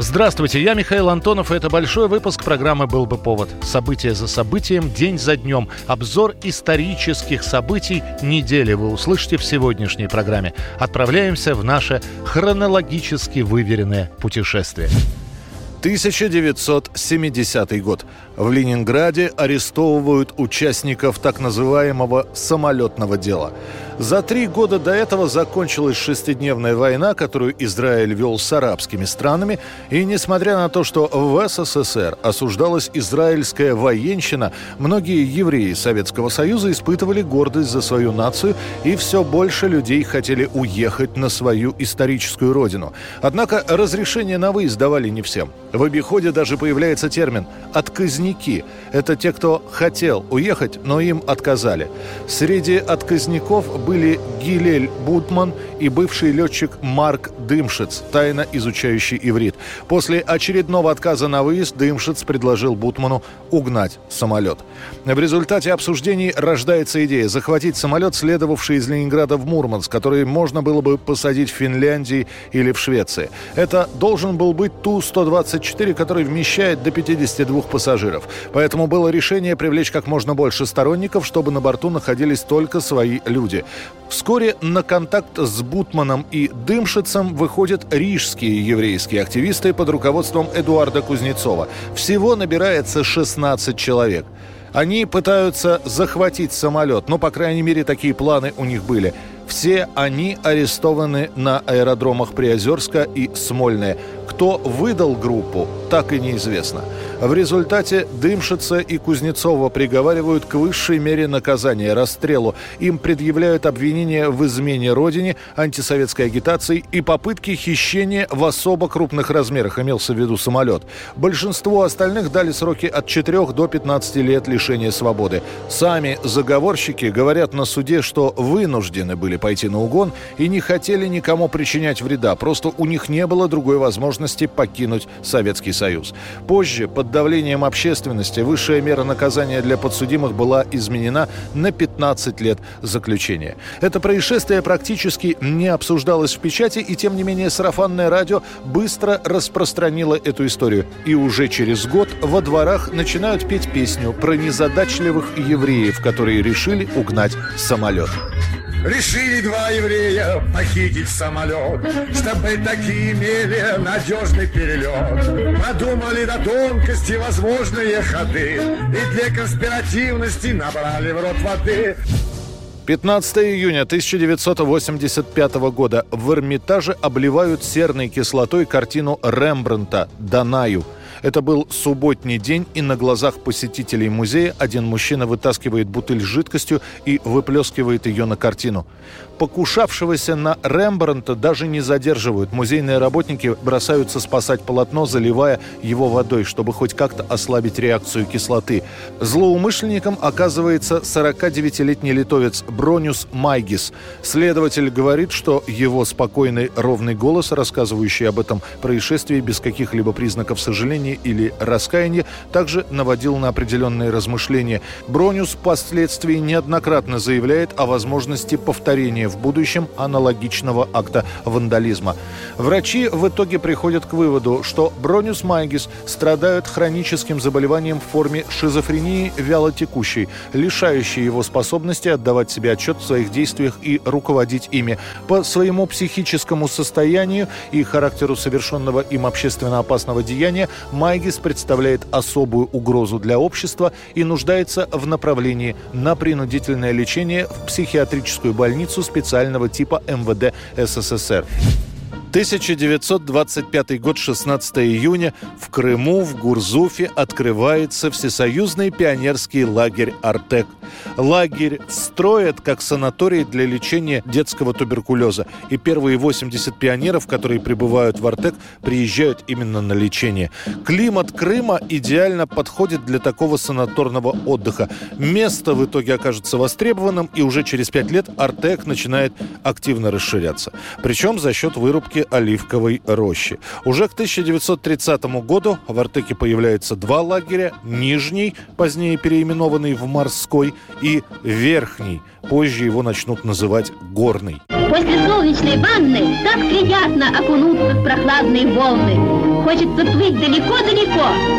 Здравствуйте, я Михаил Антонов, и это большой выпуск программы «Был бы повод». События за событием, день за днем. Обзор исторических событий недели вы услышите в сегодняшней программе. Отправляемся в наше хронологически выверенное путешествие. 1970 год. В Ленинграде арестовывают участников так называемого «самолетного дела». За три года до этого закончилась шестидневная война, которую Израиль вел с арабскими странами, и несмотря на то, что в СССР осуждалась израильская военщина, многие евреи Советского Союза испытывали гордость за свою нацию, и все больше людей хотели уехать на свою историческую родину. Однако разрешение на выезд давали не всем. В обиходе даже появляется термин «отказники». Это те, кто хотел уехать, но им отказали. Среди отказников были Гилель Бутман и бывший летчик Марк Дымшиц, тайно изучающий иврит. После очередного отказа на выезд Дымшиц предложил Бутману угнать самолет. В результате обсуждений рождается идея захватить самолет, следовавший из Ленинграда в Мурманск, который можно было бы посадить в Финляндии или в Швеции. Это должен был быть Ту-124, который вмещает до 52 пассажиров. Поэтому было решение привлечь как можно больше сторонников, чтобы на борту находились только свои люди. Вскоре на контакт с Бутманом и Дымшицем выходят рижские еврейские активисты под руководством Эдуарда Кузнецова. Всего набирается 16 человек. Они пытаются захватить самолет, но, по крайней мере, такие планы у них были. Все они арестованы на аэродромах Приозерска и Смольное. Кто выдал группу, так и неизвестно. В результате Дымшица и Кузнецова приговаривают к высшей мере наказания – расстрелу. Им предъявляют обвинения в измене родине, антисоветской агитации и попытке хищения в особо крупных размерах, имелся в виду самолет. Большинству остальных дали сроки от 4 до 15 лет лишения свободы. Сами заговорщики говорят на суде, что вынуждены были пойти на угон и не хотели никому причинять вреда, просто у них не было другой возможности покинуть Советский Союз. Позже, под давлением общественности, высшая мера наказания для подсудимых была изменена на 15 лет заключения. Это происшествие практически не обсуждалось в печати, и тем не менее сарафанное радио быстро распространило эту историю. И уже через год во дворах начинают петь песню про незадачливых евреев, которые решили угнать самолет. Решили два еврея похитить самолет, Чтобы такие имели надежный перелет. Продумали до тонкости возможные ходы И для конспиративности набрали в рот воды. 15 июня 1985 года в Эрмитаже обливают серной кислотой картину Рембрандта «Данаю». Это был субботний день, и на глазах посетителей музея один мужчина вытаскивает бутыль с жидкостью и выплескивает ее на картину. Покушавшегося на Рембрандта даже не задерживают. Музейные работники бросаются спасать полотно, заливая его водой, чтобы хоть как-то ослабить реакцию кислоты. Злоумышленником оказывается 49-летний литовец Бронюс Майгис. Следователь говорит, что его спокойный ровный голос, рассказывающий об этом происшествии без каких-либо признаков сожаления или раскаяния, также наводил на определенные размышления. Бронюс впоследствии неоднократно заявляет о возможности повторения в будущем аналогичного акта вандализма. Врачи в итоге приходят к выводу, что Бронюс Майгис страдает хроническим заболеванием в форме шизофрении вялотекущей, лишающей его способности отдавать себе отчет в своих действиях и руководить ими. По своему психическому состоянию и характеру совершенного им общественно опасного деяния Майгис представляет особую угрозу для общества и нуждается в направлении на принудительное лечение в психиатрическую больницу с специального типа МВД СССР. 1925 год, 16 июня, в Крыму, в Гурзуфе открывается всесоюзный пионерский лагерь «Артек». Лагерь строят как санаторий для лечения детского туберкулеза. И первые 80 пионеров, которые прибывают в Артек, приезжают именно на лечение. Климат Крыма идеально подходит для такого санаторного отдыха. Место в итоге окажется востребованным, и уже через 5 лет Артек начинает активно расширяться. Причем за счет вырубки оливковой рощи. Уже к 1930 году в Артеке появляется два лагеря. Нижний, позднее переименованный в Морской, и Верхний. Позже его начнут называть Горный. После солнечной ванны так приятно окунуться в прохладные волны. Хочется плыть далеко-далеко.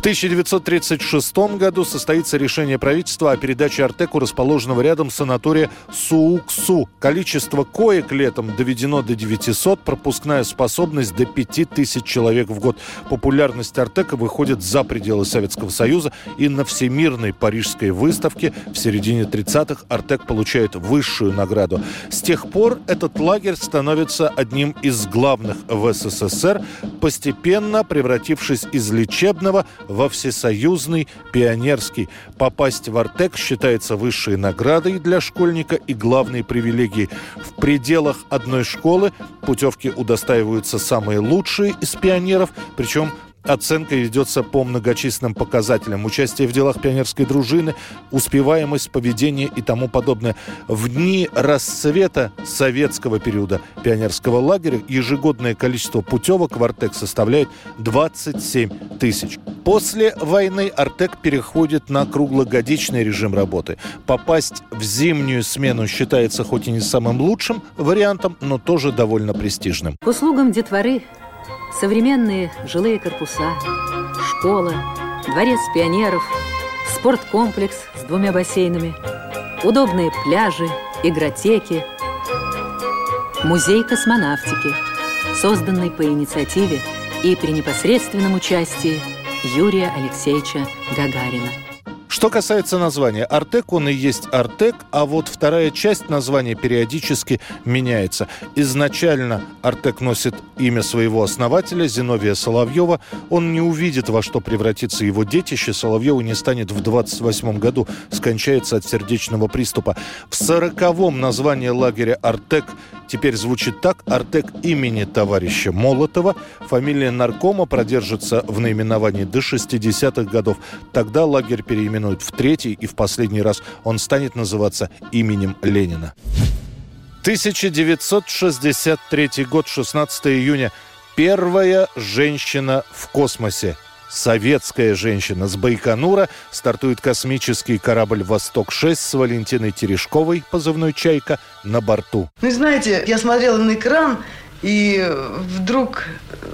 В 1936 году состоится решение правительства о передаче Артеку, расположенного рядом санатория Сууксу. Количество коек летом доведено до 900, пропускная способность до 5000 человек в год. Популярность Артека выходит за пределы Советского Союза и на Всемирной Парижской выставке в середине 30-х Артек получает высшую награду. С тех пор этот лагерь становится одним из главных в СССР, постепенно превратившись из лечебного во всесоюзный пионерский. Попасть в Артек считается высшей наградой для школьника и главной привилегией. В пределах одной школы путевки удостаиваются самые лучшие из пионеров, причем Оценка ведется по многочисленным показателям. Участие в делах пионерской дружины, успеваемость, поведение и тому подобное. В дни расцвета советского периода пионерского лагеря ежегодное количество путевок в Артек составляет 27 тысяч. После войны Артек переходит на круглогодичный режим работы. Попасть в зимнюю смену считается хоть и не самым лучшим вариантом, но тоже довольно престижным. К услугам детворы современные жилые корпуса, школа, дворец пионеров, спорткомплекс с двумя бассейнами, удобные пляжи, игротеки, музей космонавтики, созданный по инициативе и при непосредственном участии Юрия Алексеевича Гагарина. Что касается названия, Артек он и есть Артек, а вот вторая часть названия периодически меняется. Изначально Артек носит имя своего основателя Зиновия Соловьева. Он не увидит, во что превратится его детище. Соловьеву не станет в 28 году, скончается от сердечного приступа. В сороковом название лагеря Артек теперь звучит так. Артек имени товарища Молотова. Фамилия наркома продержится в наименовании до 60-х годов. Тогда лагерь переименуют в третий и в последний раз. Он станет называться именем Ленина. 1963 год, 16 июня. Первая женщина в космосе советская женщина с Байконура стартует космический корабль «Восток-6» с Валентиной Терешковой, позывной «Чайка», на борту. Ну, знаете, я смотрела на экран, и вдруг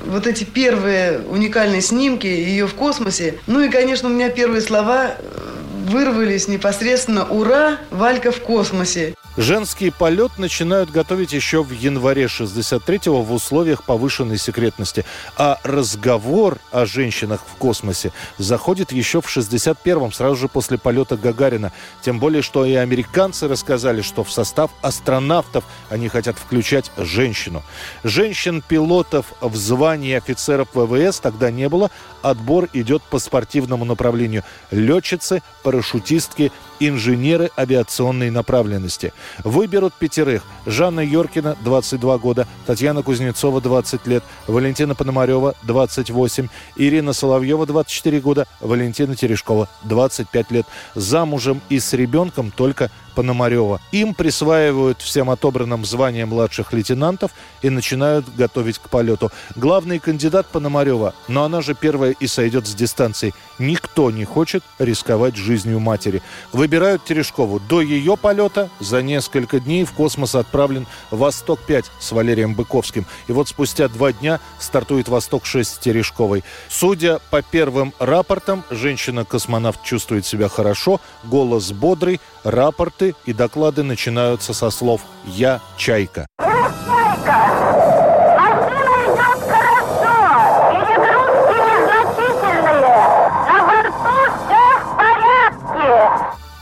вот эти первые уникальные снимки ее в космосе. Ну и, конечно, у меня первые слова вырвались непосредственно «Ура! Валька в космосе!». Женский полет начинают готовить еще в январе 63-го в условиях повышенной секретности. А разговор о женщинах в космосе заходит еще в 61-м, сразу же после полета Гагарина. Тем более, что и американцы рассказали, что в состав астронавтов они хотят включать женщину. Женщин-пилотов в звании офицеров ВВС тогда не было. Отбор идет по спортивному направлению. Летчицы, парашютистки, инженеры авиационной направленности. Выберут пятерых. Жанна Йоркина, 22 года, Татьяна Кузнецова, 20 лет, Валентина Пономарева, 28, Ирина Соловьева, 24 года, Валентина Терешкова, 25 лет. Замужем и с ребенком только Пономарева. Им присваивают всем отобранным звание младших лейтенантов и начинают готовить к полету. Главный кандидат Пономарева, но она же первая и сойдет с дистанции. Никто не хочет рисковать жизнью матери. Выбирают Терешкову. До ее полета за несколько дней в космос отправлен «Восток-5» с Валерием Быковским. И вот спустя два дня стартует «Восток-6» с Терешковой. Судя по первым рапортам, женщина-космонавт чувствует себя хорошо, голос бодрый, рапорты Отчеты и доклады начинаются со слов «Я Чайка».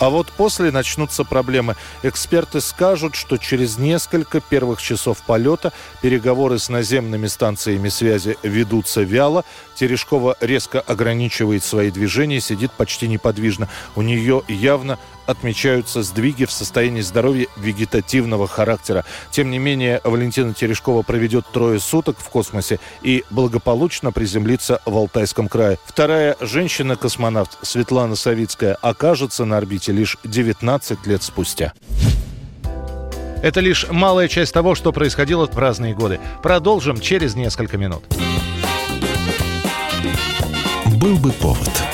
А вот после начнутся проблемы. Эксперты скажут, что через несколько первых часов полета переговоры с наземными станциями связи ведутся вяло. Терешкова резко ограничивает свои движения, сидит почти неподвижно. У нее явно отмечаются сдвиги в состоянии здоровья вегетативного характера. Тем не менее, Валентина Терешкова проведет трое суток в космосе и благополучно приземлится в Алтайском крае. Вторая женщина-космонавт Светлана Савицкая окажется на орбите лишь 19 лет спустя. Это лишь малая часть того, что происходило в разные годы. Продолжим через несколько минут. Был бы повод.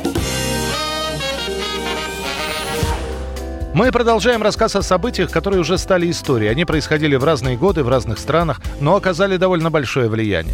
Мы продолжаем рассказ о событиях, которые уже стали историей. Они происходили в разные годы, в разных странах, но оказали довольно большое влияние.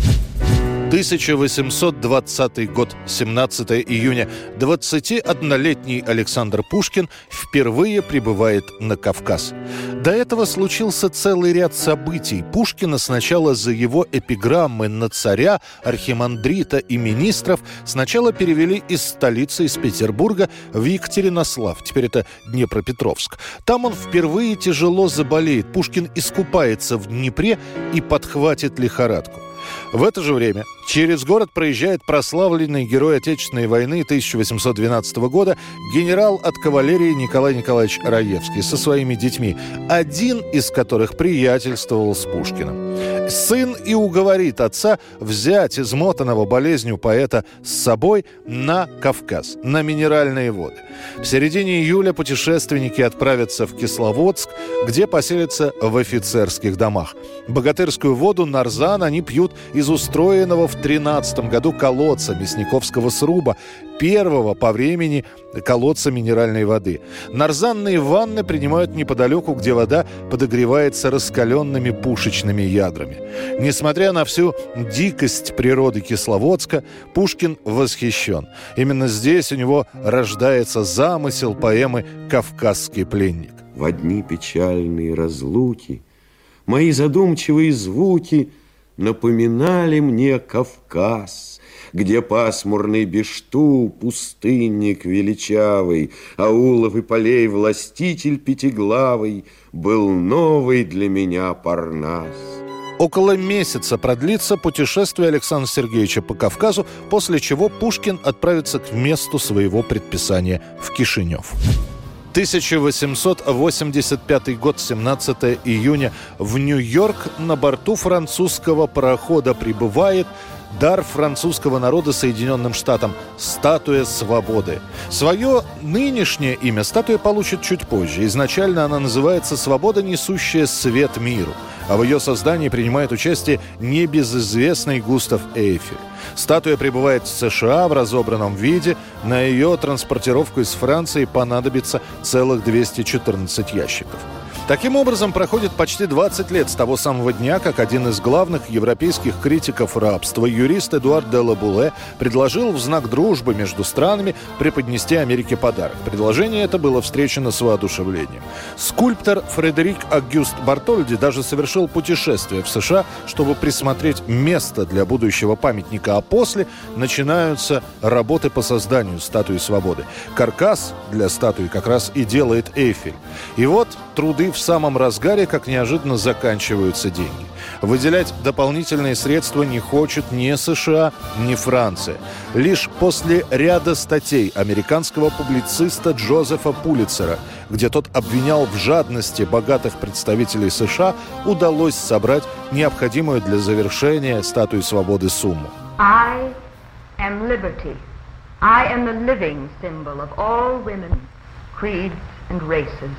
1820 год, 17 июня. 21-летний Александр Пушкин впервые прибывает на Кавказ. До этого случился целый ряд событий. Пушкина сначала за его эпиграммы на царя, архимандрита и министров сначала перевели из столицы, из Петербурга, в Екатеринослав. Теперь это Днепропетровск. Там он впервые тяжело заболеет. Пушкин искупается в Днепре и подхватит лихорадку. В это же время через город проезжает прославленный герой Отечественной войны 1812 года генерал от кавалерии Николай Николаевич Раевский со своими детьми, один из которых приятельствовал с Пушкиным. Сын и уговорит отца взять измотанного болезнью поэта с собой на Кавказ, на минеральные воды. В середине июля путешественники отправятся в Кисловодск, где поселятся в офицерских домах. Богатырскую воду нарзан они пьют из устроенного в 13 году колодца Мясниковского сруба, первого по времени колодца минеральной воды. Нарзанные ванны принимают неподалеку, где вода подогревается раскаленными пушечными ядрами. Несмотря на всю дикость природы Кисловодска, Пушкин восхищен. Именно здесь у него рождается замысел поэмы «Кавказский пленник». В одни печальные разлуки Мои задумчивые звуки Напоминали мне Кавказ, Где пасмурный Бешту, пустынник величавый, Аулов и полей властитель пятиглавый, Был новый для меня Парнас. Около месяца продлится путешествие Александра Сергеевича по Кавказу, после чего Пушкин отправится к месту своего предписания в Кишинев. 1885 год, 17 июня. В Нью-Йорк на борту французского парохода прибывает дар французского народа Соединенным Штатам – статуя свободы. Свое нынешнее имя статуя получит чуть позже. Изначально она называется «Свобода, несущая свет миру», а в ее создании принимает участие небезызвестный Густав Эйфель. Статуя прибывает в США в разобранном виде. На ее транспортировку из Франции понадобится целых 214 ящиков. Таким образом, проходит почти 20 лет с того самого дня, как один из главных европейских критиков рабства, юрист Эдуард де Лабуле, предложил в знак дружбы между странами преподнести Америке подарок. Предложение это было встречено с воодушевлением. Скульптор Фредерик Агюст Бартольди даже совершил путешествие в США, чтобы присмотреть место для будущего памятника, а после начинаются работы по созданию статуи свободы. Каркас для статуи как раз и делает Эйфель. И вот труды в самом разгаре, как неожиданно заканчиваются деньги. Выделять дополнительные средства не хочет ни США, ни Франция. Лишь после ряда статей американского публициста Джозефа Пулицера, где тот обвинял в жадности богатых представителей США, удалось собрать необходимую для завершения статуи свободы сумму. I am liberty. I am the living symbol of all women, creeds and races.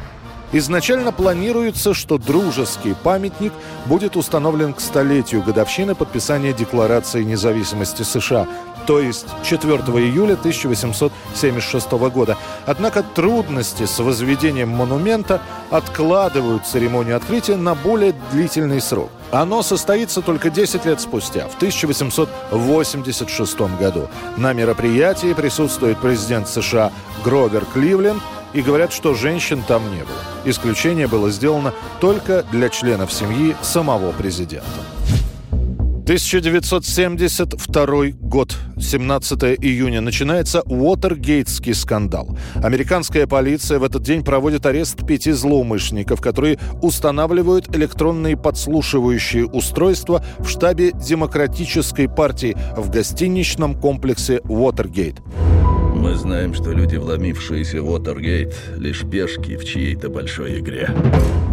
Изначально планируется, что дружеский памятник будет установлен к столетию годовщины подписания Декларации независимости США, то есть 4 июля 1876 года. Однако трудности с возведением монумента откладывают церемонию открытия на более длительный срок. Оно состоится только 10 лет спустя, в 1886 году. На мероприятии присутствует президент США Гровер Кливленд, и говорят, что женщин там не было. Исключение было сделано только для членов семьи самого президента. 1972 год, 17 июня, начинается Уотергейтский скандал. Американская полиция в этот день проводит арест пяти злоумышленников, которые устанавливают электронные подслушивающие устройства в штабе Демократической партии в гостиничном комплексе Уотергейт. Мы знаем, что люди, вломившиеся в Уотергейт, лишь пешки в чьей-то большой игре.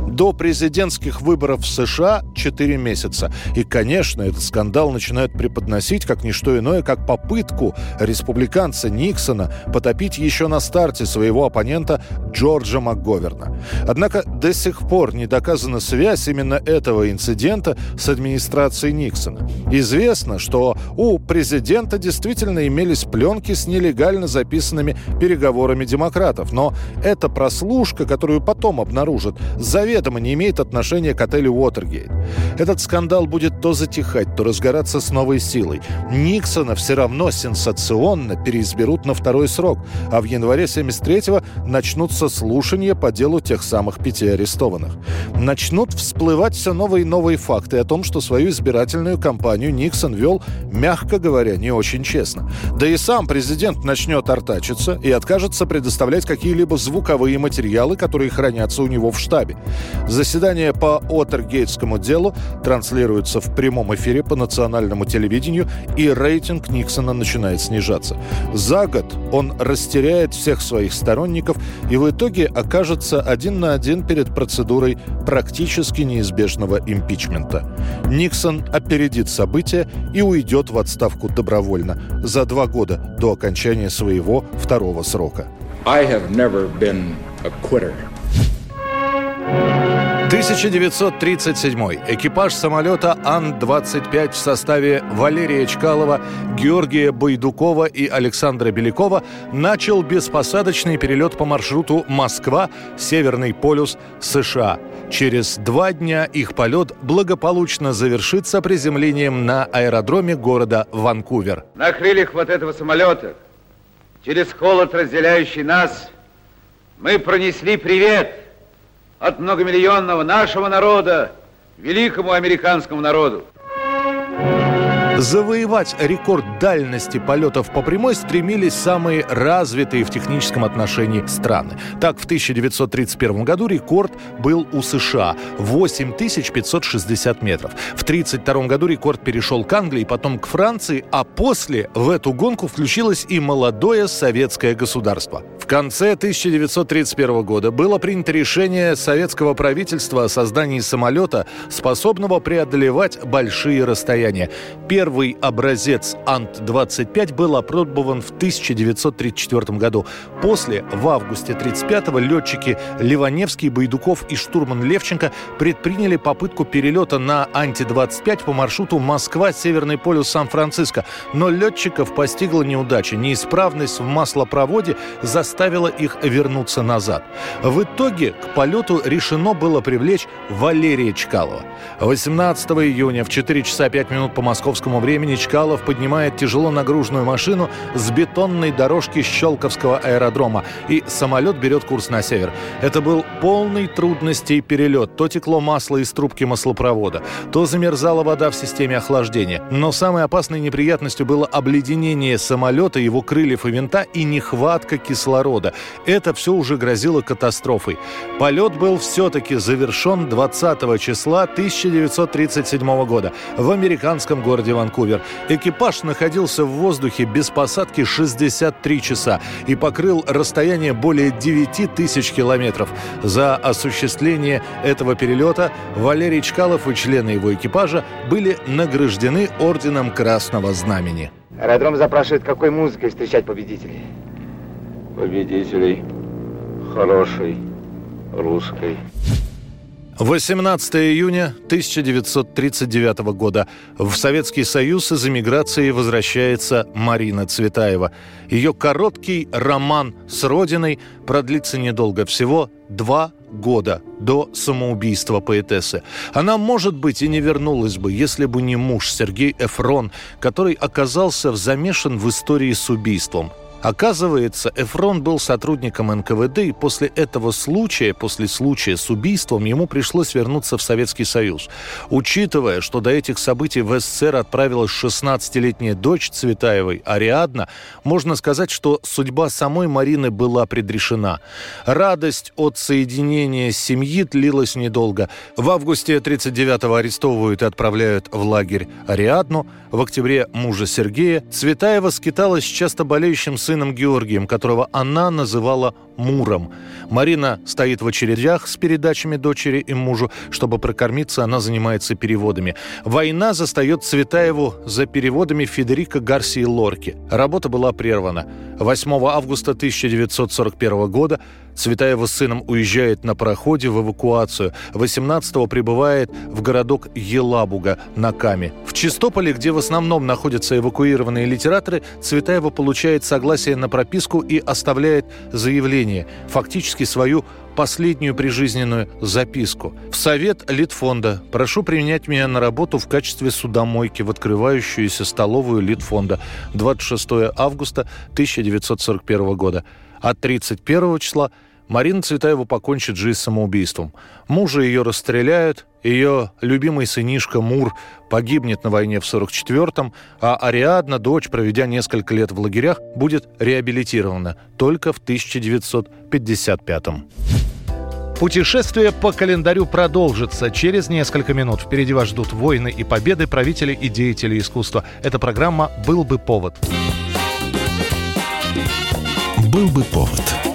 До президентских выборов в США 4 месяца. И, конечно, этот скандал начинают преподносить как не что иное, как попытку республиканца Никсона потопить еще на старте своего оппонента Джорджа МакГоверна. Однако до сих пор не доказана связь именно этого инцидента с администрацией Никсона. Известно, что у президента действительно имелись пленки с нелегально записанными переговорами демократов, но эта прослушка, которую потом обнаружат, заведомо не имеет отношения к отелю Уотергейт. Этот скандал будет то затихать, то разгораться с новой силой. Никсона все равно сенсационно переизберут на второй срок, а в январе 73-го начнутся слушания по делу тех самых пяти арестованных. Начнут всплывать все новые и новые факты о том, что свою избирательную кампанию Никсон вел, мягко говоря, не очень честно. Да и сам президент начнет артачиться и откажется предоставлять какие-либо звуковые материалы, которые хранятся у него в штабе. Заседание по Отергейтскому делу транслируется в прямом эфире по национальному телевидению, и рейтинг Никсона начинает снижаться. За год он растеряет всех своих сторонников и в итоге окажется один на один перед процедурой практически неизбежного импичмента. Никсон опередит события и уйдет в отставку добровольно за два года до окончания своего второго срока. I have never been a quitter. 1937. Экипаж самолета Ан-25 в составе Валерия Чкалова, Георгия Байдукова и Александра Белякова начал беспосадочный перелет по маршруту Москва, Северный полюс, США. Через два дня их полет благополучно завершится приземлением на аэродроме города Ванкувер. На крыльях вот этого самолета, через холод, разделяющий нас, мы пронесли привет – от многомиллионного нашего народа великому американскому народу. Завоевать рекорд дальности полетов по прямой стремились самые развитые в техническом отношении страны. Так, в 1931 году рекорд был у США – 8560 метров. В 1932 году рекорд перешел к Англии, потом к Франции, а после в эту гонку включилось и молодое советское государство. В конце 1931 года было принято решение советского правительства о создании самолета, способного преодолевать большие расстояния. Первый образец Ант-25 был опробован в 1934 году. После, в августе 1935-го, летчики Ливаневский, Байдуков и штурман Левченко предприняли попытку перелета на Анти-25 по маршруту Москва-Северный полюс Сан-Франциско. Но летчиков постигла неудача. Неисправность в маслопроводе заставила их вернуться назад. В итоге к полету решено было привлечь Валерия Чкалова. 18 июня в 4 часа 5 минут по московскому времени Чкалов поднимает тяжело нагруженную машину с бетонной дорожки Щелковского аэродрома, и самолет берет курс на север. Это был полный трудностей перелет. То текло масло из трубки маслопровода, то замерзала вода в системе охлаждения. Но самой опасной неприятностью было обледенение самолета, его крыльев и винта и нехватка кислорода рода. Это все уже грозило катастрофой. Полет был все-таки завершен 20 числа 1937 года в американском городе Ванкувер. Экипаж находился в воздухе без посадки 63 часа и покрыл расстояние более 9 тысяч километров. За осуществление этого перелета Валерий Чкалов и члены его экипажа были награждены орденом Красного Знамени. Аэродром запрашивает, какой музыкой встречать победителей. Победителей хорошей русской. 18 июня 1939 года в Советский Союз из эмиграции возвращается Марина Цветаева. Ее короткий роман с родиной продлится недолго, всего два года до самоубийства поэтессы. Она, может быть, и не вернулась бы, если бы не муж Сергей Эфрон, который оказался замешан в истории с убийством. Оказывается, Эфрон был сотрудником НКВД, и после этого случая, после случая с убийством, ему пришлось вернуться в Советский Союз. Учитывая, что до этих событий в СССР отправилась 16-летняя дочь Цветаевой, Ариадна, можно сказать, что судьба самой Марины была предрешена. Радость от соединения семьи длилась недолго. В августе 39-го арестовывают и отправляют в лагерь Ариадну. В октябре мужа Сергея Цветаева скиталась с часто болеющим сыном сыном Георгием, которого она называла Муром. Марина стоит в очередях с передачами дочери и мужу. Чтобы прокормиться, она занимается переводами. Война застает Цветаеву за переводами Федерико Гарсии Лорки. Работа была прервана. 8 августа 1941 года Цветаева с сыном уезжает на пароходе в эвакуацию. 18-го прибывает в городок Елабуга на Каме. В Чистополе, где в основном находятся эвакуированные литераторы, Цветаева получает согласие на прописку и оставляет заявление, фактически свою последнюю прижизненную записку. В совет Литфонда прошу принять меня на работу в качестве судомойки в открывающуюся столовую Литфонда 26 августа 1941 года. А 31 числа Марина Цветаева покончит жизнь самоубийством. Мужа ее расстреляют, ее любимый сынишка Мур погибнет на войне в 44-м, а Ариадна, дочь, проведя несколько лет в лагерях, будет реабилитирована только в 1955-м. Путешествие по календарю продолжится через несколько минут. Впереди вас ждут войны и победы правителей и деятелей искусства. Эта программа «Был бы повод». «Был бы повод»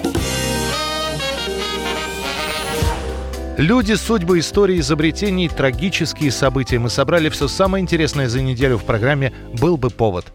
Люди, судьбы, истории, изобретений, трагические события. Мы собрали все самое интересное за неделю в программе «Был бы повод».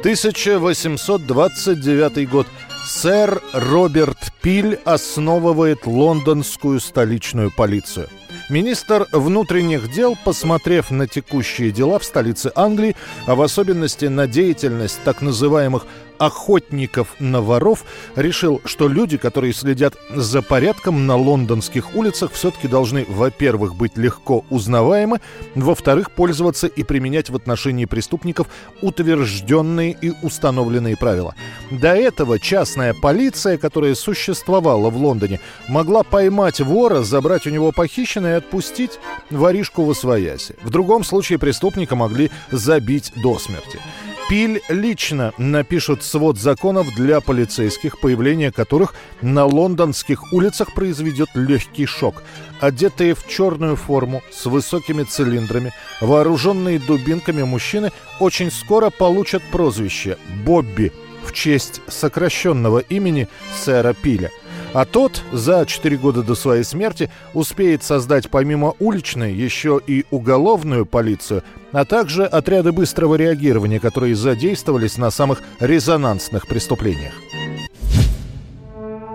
1829 год. Сэр Роберт Пиль основывает лондонскую столичную полицию. Министр внутренних дел, посмотрев на текущие дела в столице Англии, а в особенности на деятельность так называемых охотников на воров, решил, что люди, которые следят за порядком на лондонских улицах, все-таки должны, во-первых, быть легко узнаваемы, во-вторых, пользоваться и применять в отношении преступников утвержденные и установленные правила. До этого частная полиция, которая существовала в Лондоне, могла поймать вора, забрать у него похищенное и отпустить воришку в освояси. В другом случае преступника могли забить до смерти. Пиль лично напишет свод законов для полицейских, появление которых на лондонских улицах произведет легкий шок. Одетые в черную форму с высокими цилиндрами, вооруженные дубинками мужчины очень скоро получат прозвище «Бобби» в честь сокращенного имени сэра Пиля – а тот за 4 года до своей смерти успеет создать помимо уличной еще и уголовную полицию, а также отряды быстрого реагирования, которые задействовались на самых резонансных преступлениях.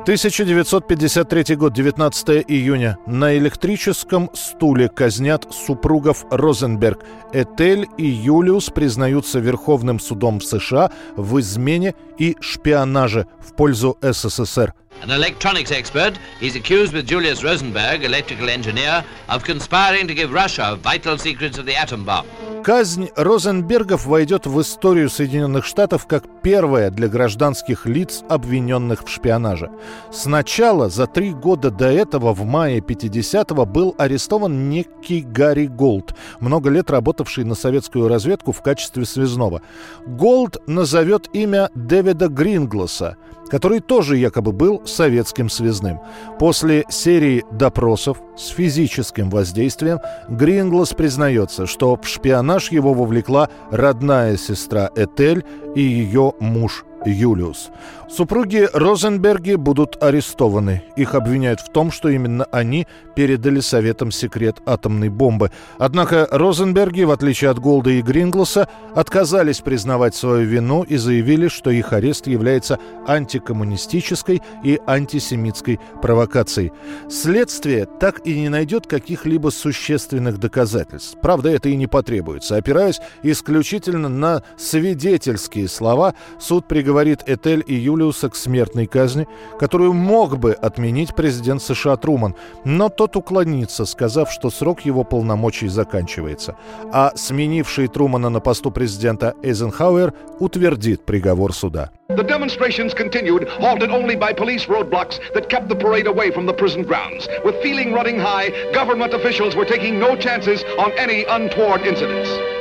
1953 год, 19 июня. На электрическом стуле казнят супругов Розенберг. Этель и Юлиус признаются Верховным судом США в измене и шпионаже в пользу СССР. An electronics expert, he's accused with Julius Rosenberg, electrical engineer, of conspiring to give Russia vital secrets of the atom bomb. Казнь Розенбергов войдет в историю Соединенных Штатов как первая для гражданских лиц, обвиненных в шпионаже. Сначала, за три года до этого, в мае 50-го, был арестован некий Гарри Голд, много лет работавший на советскую разведку в качестве связного. Голд назовет имя Дэвида Грингласа, который тоже якобы был советским связным. После серии допросов с физическим воздействием Гринглас признается, что в шпионаж его вовлекла родная сестра Этель и ее муж Юлиус. Супруги Розенберги будут арестованы. Их обвиняют в том, что именно они передали Советам секрет атомной бомбы. Однако Розенберги, в отличие от Голда и Грингласа, отказались признавать свою вину и заявили, что их арест является антикоммунистической и антисемитской провокацией. Следствие так и не найдет каких-либо существенных доказательств. Правда, это и не потребуется. Опираясь исключительно на свидетельские слова, суд приговорит Этель и Юлиуса к смертной казни, которую мог бы отменить президент США Труман, но тот уклонится, сказав, что срок его полномочий заканчивается. А сменивший Трумана на посту президента Эйзенхауэр утвердит приговор суда. The demonstrations continued, halted only by police roadblocks that kept the parade away from the prison grounds. With feeling running high, government officials were taking no chances on any untoward incidents.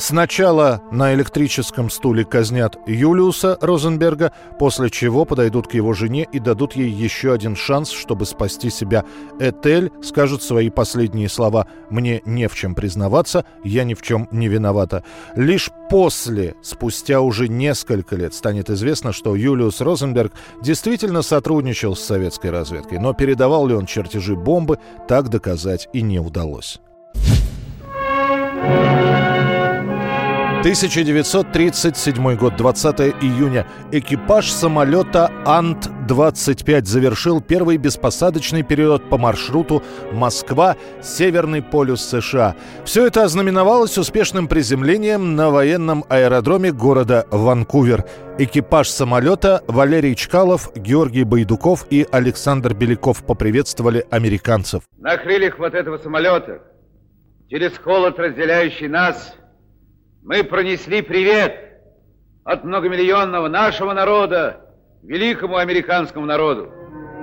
Сначала на электрическом стуле казнят Юлиуса Розенберга, после чего подойдут к его жене и дадут ей еще один шанс, чтобы спасти себя. Этель скажет свои последние слова «Мне не в чем признаваться, я ни в чем не виновата». Лишь после, спустя уже несколько лет, станет известно, что Юлиус Розенберг действительно сотрудничал с советской разведкой, но передавал ли он чертежи бомбы, так доказать и не удалось. 1937 год, 20 июня. Экипаж самолета Ант-25 завершил первый беспосадочный перелет по маршруту Москва-Северный полюс США. Все это ознаменовалось успешным приземлением на военном аэродроме города Ванкувер. Экипаж самолета Валерий Чкалов, Георгий Байдуков и Александр Беляков поприветствовали американцев. На крыльях вот этого самолета, через холод, разделяющий нас, мы пронесли привет от многомиллионного нашего народа великому американскому народу.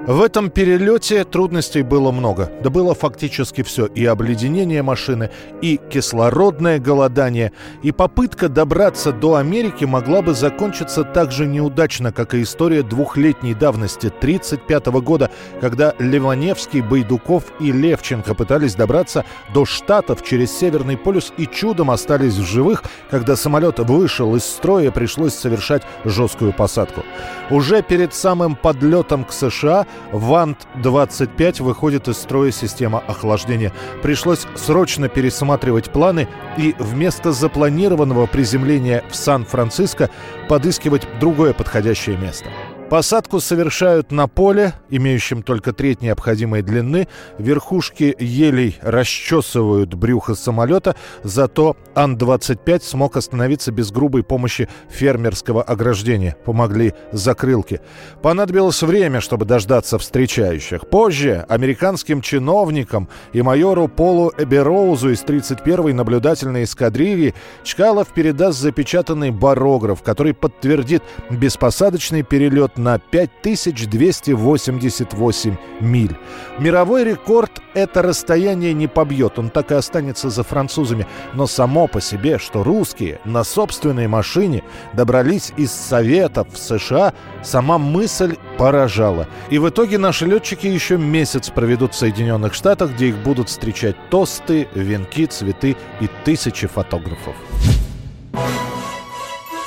В этом перелете трудностей было много. Да было фактически все. И обледенение машины, и кислородное голодание, и попытка добраться до Америки могла бы закончиться так же неудачно, как и история двухлетней давности 1935 года, когда Ливаневский, Байдуков и Левченко пытались добраться до Штатов через Северный полюс и чудом остались в живых, когда самолет вышел из строя, пришлось совершать жесткую посадку. Уже перед самым подлетом к США ВАНТ-25 выходит из строя система охлаждения. Пришлось срочно пересматривать планы и вместо запланированного приземления в Сан-Франциско подыскивать другое подходящее место. Посадку совершают на поле, имеющем только треть необходимой длины. Верхушки елей расчесывают брюхо самолета, зато Ан-25 смог остановиться без грубой помощи фермерского ограждения. Помогли закрылки. Понадобилось время, чтобы дождаться встречающих. Позже американским чиновникам и майору Полу Эбероузу из 31-й наблюдательной эскадрильи Чкалов передаст запечатанный барограф, который подтвердит беспосадочный перелет на 5288 миль. Мировой рекорд это расстояние не побьет, он так и останется за французами. Но само по себе, что русские на собственной машине добрались из Советов в США, сама мысль поражала. И в итоге наши летчики еще месяц проведут в Соединенных Штатах, где их будут встречать тосты, венки, цветы и тысячи фотографов.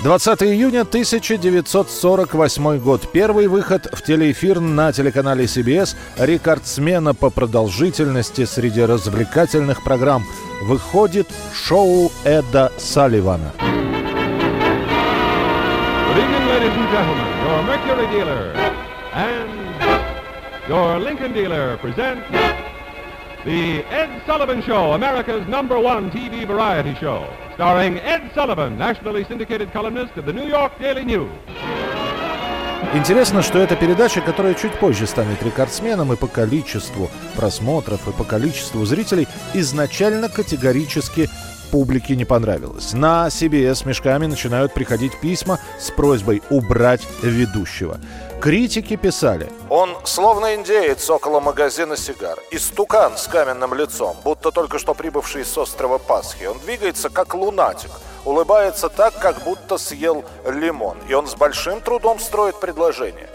20 июня 1948 год. Первый выход в телеэфир на телеканале CBS рекордсмена по продолжительности среди развлекательных программ. Выходит шоу Эда Салливана. Your Lincoln dealer presents the Ed Sullivan Show, America's number one TV variety show, starring Ed Sullivan, nationally syndicated columnist of the New York Daily News. Интересно, что эта передача, которая чуть позже станет рекордсменом и по количеству просмотров, и по количеству зрителей, изначально категорически публике не понравилась. На CBS мешками начинают приходить письма с просьбой убрать ведущего. Критики писали. Он словно индеец около магазина сигар. Истукан с каменным лицом, будто только что прибывший с острова Пасхи. Он двигается как лунатик. Улыбается так, как будто съел лимон. И он с большим трудом строит предложение.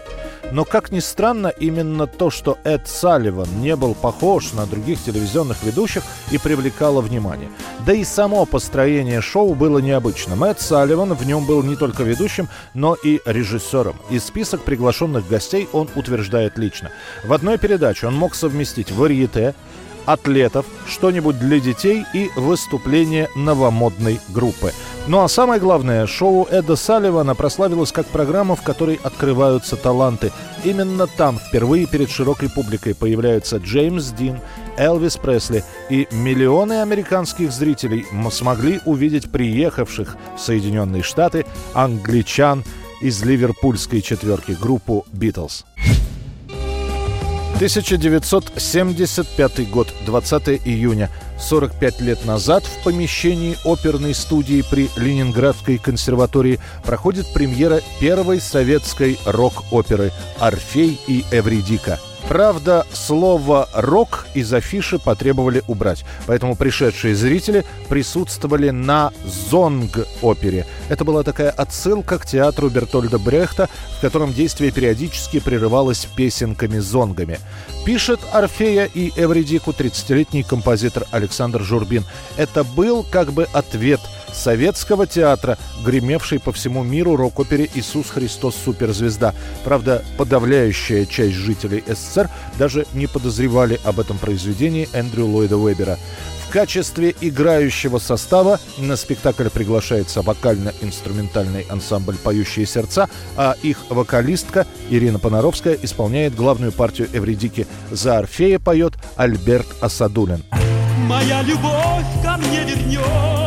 Но, как ни странно, именно то, что Эд Салливан не был похож на других телевизионных ведущих и привлекало внимание. Да и само построение шоу было необычным. Эд Салливан в нем был не только ведущим, но и режиссером. И список приглашенных гостей он утверждает лично. В одной передаче он мог совместить варьете, атлетов, что-нибудь для детей и выступление новомодной группы. Ну а самое главное, шоу Эда Салливана прославилось как программа, в которой открываются таланты. Именно там впервые перед широкой публикой появляются Джеймс Дин, Элвис Пресли и миллионы американских зрителей смогли увидеть приехавших в Соединенные Штаты англичан из ливерпульской четверки группу «Битлз». 1975 год, 20 июня. 45 лет назад в помещении оперной студии при Ленинградской консерватории проходит премьера первой советской рок-оперы «Орфей и Эвридика». Правда, слово «рок» из афиши потребовали убрать, поэтому пришедшие зрители присутствовали на «Зонг-опере». Это была такая отсылка к театру Бертольда Брехта, в котором действие периодически прерывалось песенками-зонгами. Пишет Орфея и Эвридику 30-летний композитор Александр Журбин. Это был как бы ответ – советского театра, гремевшей по всему миру рок-опере «Иисус Христос Суперзвезда». Правда, подавляющая часть жителей СССР даже не подозревали об этом произведении Эндрю Ллойда Уэбера. В качестве играющего состава на спектакль приглашается вокально-инструментальный ансамбль «Поющие сердца», а их вокалистка Ирина Понаровская исполняет главную партию Эвридики. За Орфея поет Альберт Асадулин. Моя любовь ко мне вернется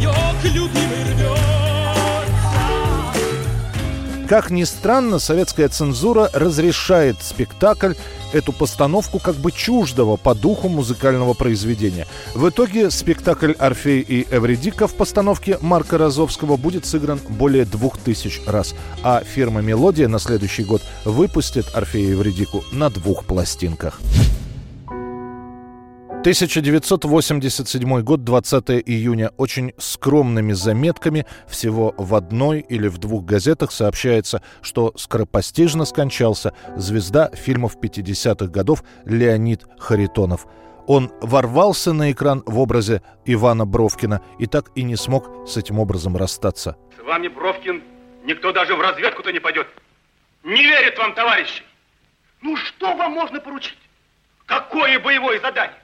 Сердце мое к любимой рвется Как ни странно, советская цензура разрешает спектакль, эту постановку как бы чуждого по духу музыкального произведения. В итоге спектакль «Орфей и Эвредика» в постановке Марка Розовского будет сыгран более двух тысяч раз, а фирма «Мелодия» на следующий год выпустит «Орфея и Эвредику» на двух пластинках. 1987 год, 20 июня. Очень скромными заметками, всего в одной или в двух газетах сообщается, что скоропостижно скончался звезда фильмов 50-х годов Леонид Харитонов. Он ворвался на экран в образе Ивана Бровкина и так и не смог с этим образом расстаться. С вами, Бровкин, никто даже в разведку-то не пойдет. Не верит вам, товарищи. Ну что вам можно поручить? Какое боевое задание?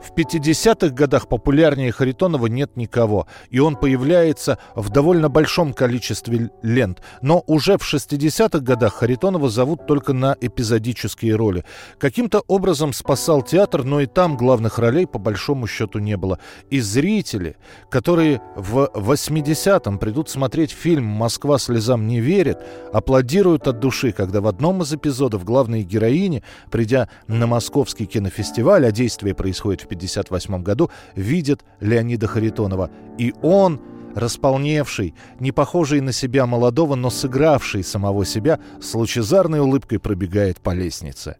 В 50-х годах популярнее Харитонова нет никого, и он появляется в довольно большом количестве лент. Но уже в 60-х годах Харитонова зовут только на эпизодические роли. Каким-то образом спасал театр, но и там главных ролей по большому счету не было. И зрители, которые в 80-м придут смотреть фильм «Москва слезам не верит», аплодируют от души, когда в одном из эпизодов главные героини, придя на московский кинофестиваль, а действие происходит в 1958 году, видит Леонида Харитонова. И он, располневший, не похожий на себя молодого, но сыгравший самого себя, с лучезарной улыбкой пробегает по лестнице.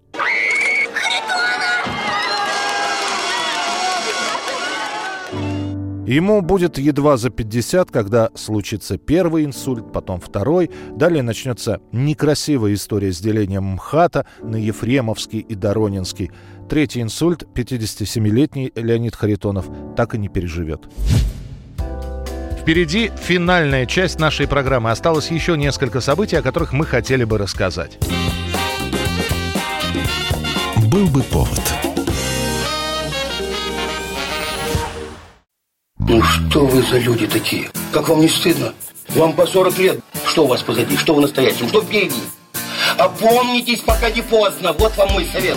Ему будет едва за 50, когда случится первый инсульт, потом второй. Далее начнется некрасивая история с делением МХАТа на Ефремовский и Доронинский. Третий инсульт 57-летний Леонид Харитонов так и не переживет. Впереди финальная часть нашей программы. Осталось еще несколько событий, о которых мы хотели бы рассказать. Был бы повод. Ну что вы за люди такие? Как вам не стыдно? Вам по 40 лет. Что у вас позади, что в настоящем, что впереди? Опомнитесь, пока не поздно. Вот вам мой совет.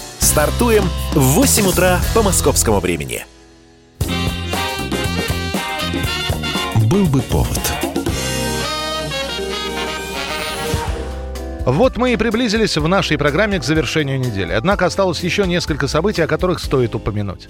Стартуем в 8 утра по московскому времени. Был бы повод. Вот мы и приблизились в нашей программе к завершению недели. Однако осталось еще несколько событий, о которых стоит упомянуть.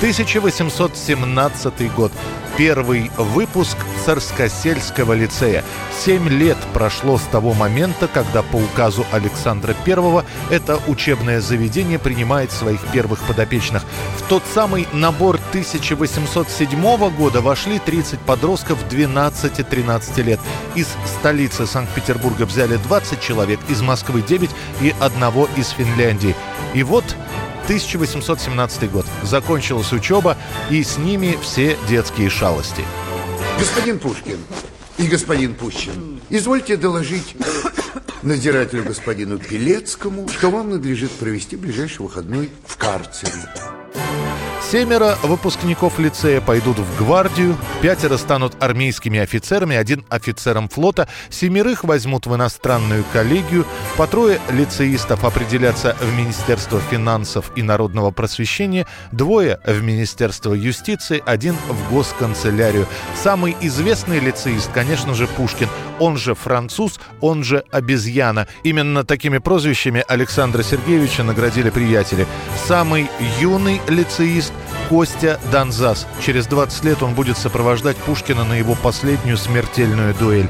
1817 год. Первый выпуск Царскосельского лицея. Семь лет прошло с того момента, когда по указу Александра I это учебное заведение принимает своих первых подопечных. В тот самый набор 1807 года вошли 30 подростков 12-13 лет. Из столицы Санкт-Петербурга взяли 20 человек, из Москвы 9 и одного из Финляндии. И вот 1817 год. Закончилась учеба, и с ними все детские шалости. Господин Пушкин и господин Пущин, извольте доложить надзирателю господину Пелецкому, что вам надлежит провести ближайший выходной в карцере. Семеро выпускников лицея пойдут в гвардию, пятеро станут армейскими офицерами, один офицером флота, семерых возьмут в иностранную коллегию, по трое лицеистов определятся в Министерство финансов и народного просвещения, двое в Министерство юстиции, один в госканцелярию. Самый известный лицеист, конечно же, Пушкин, он же француз, он же обезьяна. Именно такими прозвищами Александра Сергеевича наградили приятели. Самый юный лицеист Костя Донзас. Через 20 лет он будет сопровождать Пушкина на его последнюю смертельную дуэль.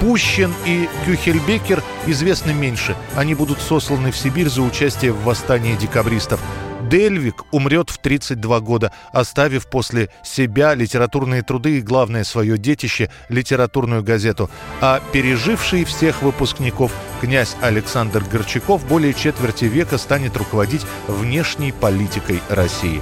Пущин и Кюхельбекер известны меньше. Они будут сосланы в Сибирь за участие в восстании декабристов. Дельвик умрет в 32 года, оставив после себя литературные труды и, главное, свое детище – литературную газету. А переживший всех выпускников князь Александр Горчаков более четверти века станет руководить внешней политикой России.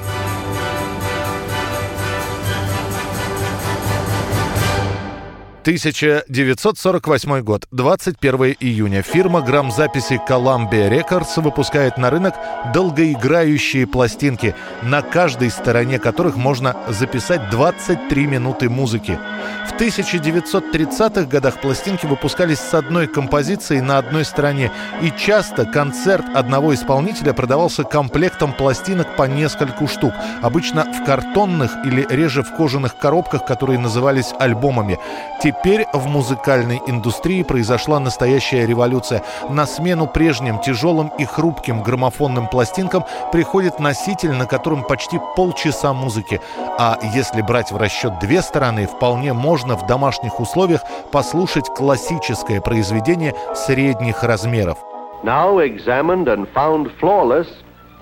1948 год, 21 июня. Фирма грамзаписи Columbia Records выпускает на рынок долгоиграющие пластинки, на каждой стороне которых можно записать 23 минуты музыки. В 1930-х годах пластинки выпускались с одной композицией на одной стороне, и часто концерт одного исполнителя продавался комплектом пластинок по нескольку штук, обычно в картонных или реже в кожаных коробках, которые назывались альбомами. Теперь в музыкальной индустрии произошла настоящая революция. На смену прежним тяжелым и хрупким граммофонным пластинкам приходит носитель, на котором почти полчаса музыки. А если брать в расчет две стороны, вполне можно в домашних условиях послушать классическое произведение средних размеров. Now examined and found flawless,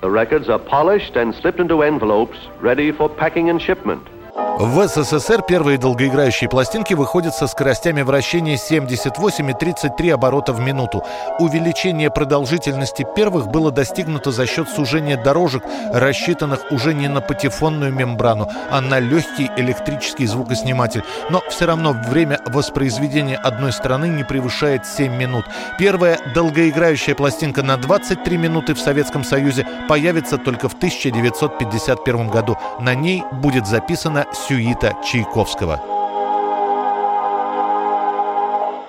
the records are polished and slipped into envelopes ready for packing and shipment. В СССР первые долгоиграющие пластинки выходят со скоростями вращения 78 и 33 оборота в минуту. Увеличение продолжительности первых было достигнуто за счет сужения дорожек, рассчитанных уже не на патефонную мембрану, а на легкий электрический звукосниматель. Но все равно время воспроизведения одной стороны не превышает 7 минут. Первая долгоиграющая пластинка на 23 минуты в Советском Союзе появится только в 1951 году. На ней будет сюита Чайковского.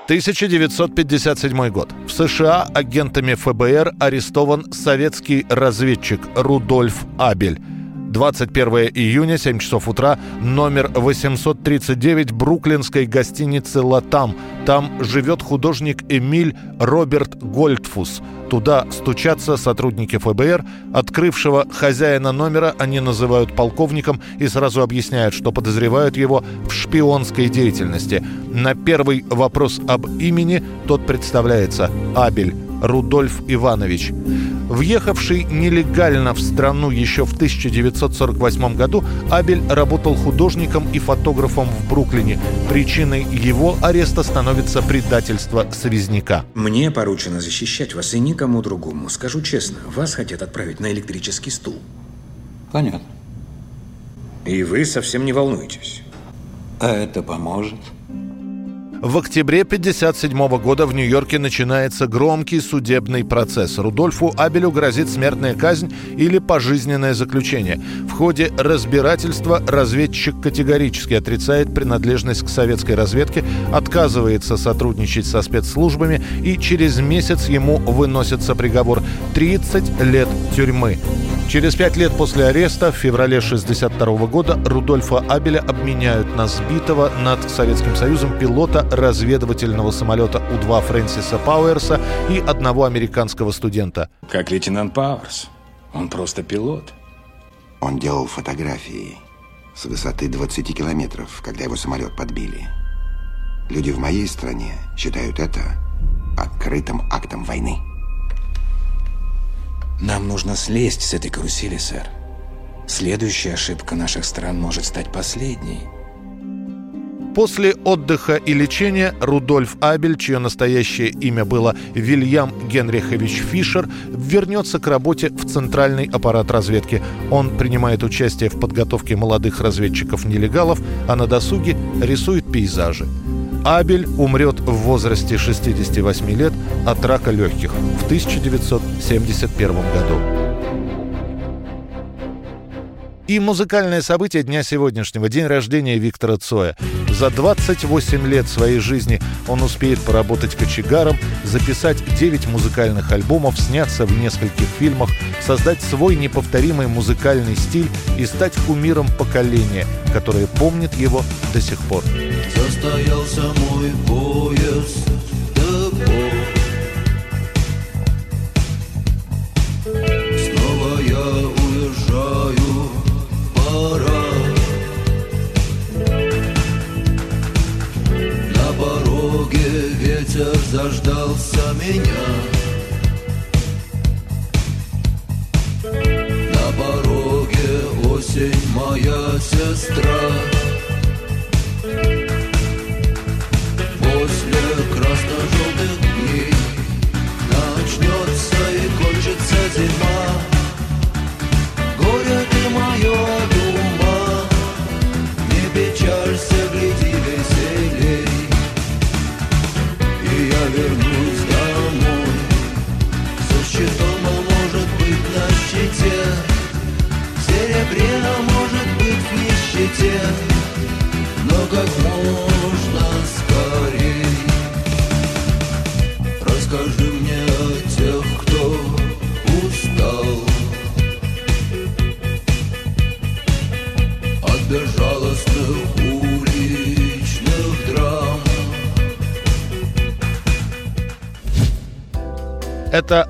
1957 год. В США агентами ФБР арестован советский разведчик Рудольф Абель. 21 июня, 7 часов утра, номер 839 бруклинской гостиницы «Латам». Там живет художник Эмиль Роберт Гольдфус. Туда стучатся сотрудники ФБР. Открывшего хозяина номера они называют полковником и сразу объясняют, что подозревают его в шпионской деятельности. На первый вопрос об имени тот представляется Абель Рудольф Иванович. Въехавший нелегально в страну еще в 1948 году, Абель работал художником и фотографом в Бруклине. Причиной его ареста становится предательство связняка. Мне поручено защищать вас и никому другому. Скажу честно, вас хотят отправить на электрический стул. Понятно. И вы совсем не волнуетесь. А это поможет? В октябре 1957 года в Нью-Йорке начинается громкий судебный процесс. Рудольфу Абелю грозит смертная казнь или пожизненное заключение. В ходе разбирательства разведчик категорически отрицает принадлежность к советской разведке, отказывается сотрудничать со спецслужбами и через месяц ему выносится приговор 30 лет тюрьмы. Через пять лет после ареста, в феврале 1962 года, Рудольфа Абеля обменяют на сбитого над Советским Союзом пилота разведывательного самолета У-2 Фрэнсиса Пауэрса и одного американского студента. Как лейтенант Пауэрс. Он просто пилот. Он делал фотографии с высоты 20 километров, когда его самолет подбили. Люди в моей стране считают это открытым актом войны. Нам нужно слезть с этой карусели, сэр. Следующая ошибка наших стран может стать последней. После отдыха и лечения Рудольф Абель, чье настоящее имя было Вильям Генрихович Фишер, вернется к работе в Центральный аппарат разведки. Он принимает участие в подготовке молодых разведчиков-нелегалов, а на досуге рисует пейзажи. Абель умрет в возрасте 68 лет от рака легких в 1971 году. И музыкальное событие дня сегодняшнего – день рождения Виктора Цоя. За 28 лет своей жизни он успеет поработать кочегаром, записать 9 музыкальных альбомов, сняться в нескольких фильмах, создать свой неповторимый музыкальный стиль и стать кумиром поколения, которое помнит его до сих пор. Состоялся мой поезд пора. На пороге ветер заждался меня. На пороге осень моя сестра. После красно-желтых дней Начнется и кончится зима Горе ты мое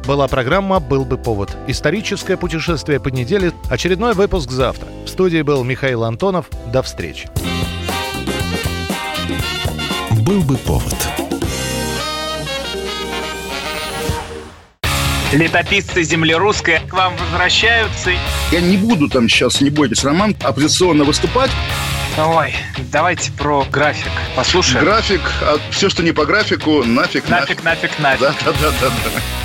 была программа «Был бы повод». Историческое путешествие по неделе. Очередной выпуск завтра. В студии был Михаил Антонов. До встречи. «Был бы повод». Летописцы земли русской к вам возвращаются. Я не буду там сейчас, не бойтесь, Роман, оппозиционно выступать. Ой, давайте про график. Послушаем. График, а все, что не по графику, нафиг, нафиг. Нафиг, нафиг, нафиг. Да, да, да, да, да.